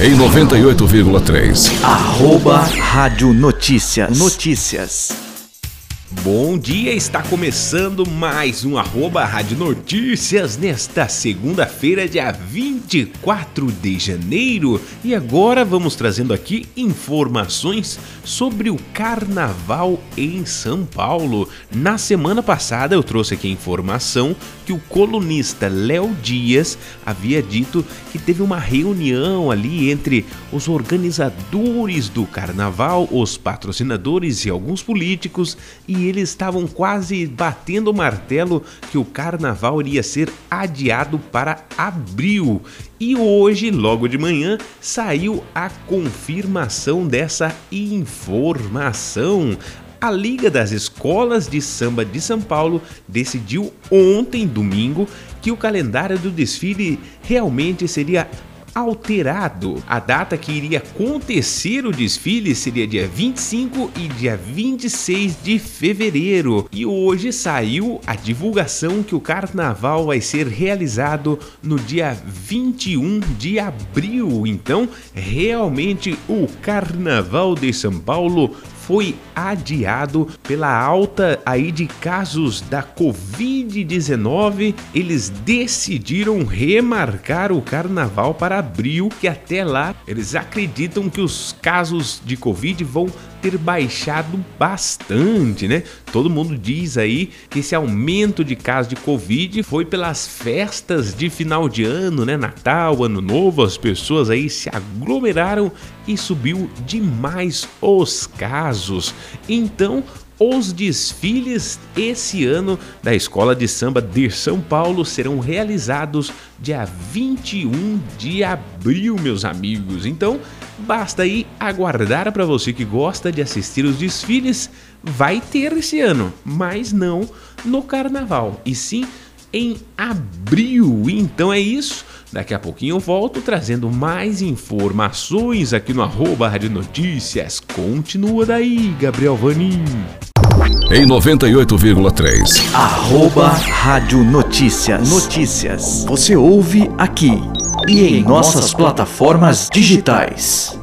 Em 98,3. Arroba Rádio Notícias. Notícias. Bom dia, está começando mais um arroba Rádio Notícias nesta segunda-feira, dia 24 de janeiro. E agora vamos trazendo aqui informações sobre o carnaval em São Paulo. Na semana passada eu trouxe aqui a informação que o colunista Léo Dias havia dito que teve uma reunião ali entre os organizadores do carnaval, os patrocinadores e alguns políticos e eles estavam quase batendo o martelo que o carnaval iria ser adiado para abril. E hoje, logo de manhã, saiu a confirmação dessa informação. A Liga das Escolas de Samba de São Paulo decidiu ontem, domingo, que o calendário do desfile realmente seria alterado. A data que iria acontecer o desfile seria dia 25 e dia 26 de fevereiro. E hoje saiu a divulgação que o carnaval vai ser realizado no dia 21 de abril. Então, realmente o carnaval de São Paulo foi adiado pela alta aí de casos da Covid-19. Eles decidiram remarcar o carnaval para abril, que até lá eles acreditam que os casos de Covid vão ter baixado bastante, né? Todo mundo diz aí que esse aumento de casos de Covid foi pelas festas de final de ano, né? Natal, Ano Novo, as pessoas aí se aglomeraram e subiu demais os casos. Então, os desfiles esse ano da Escola de Samba de São Paulo serão realizados dia 21 de abril, meus amigos. Então, basta aí aguardar para você que gosta de assistir os desfiles, vai ter esse ano, mas não no carnaval, e sim em abril. Então é isso. Daqui a pouquinho eu volto trazendo mais informações aqui no arroba Rádio Notícias. Continua daí, Gabriel Vanim. Em 98,3. Arroba Rádio Notícias. Notícias. Você ouve aqui e em nossas plataformas digitais.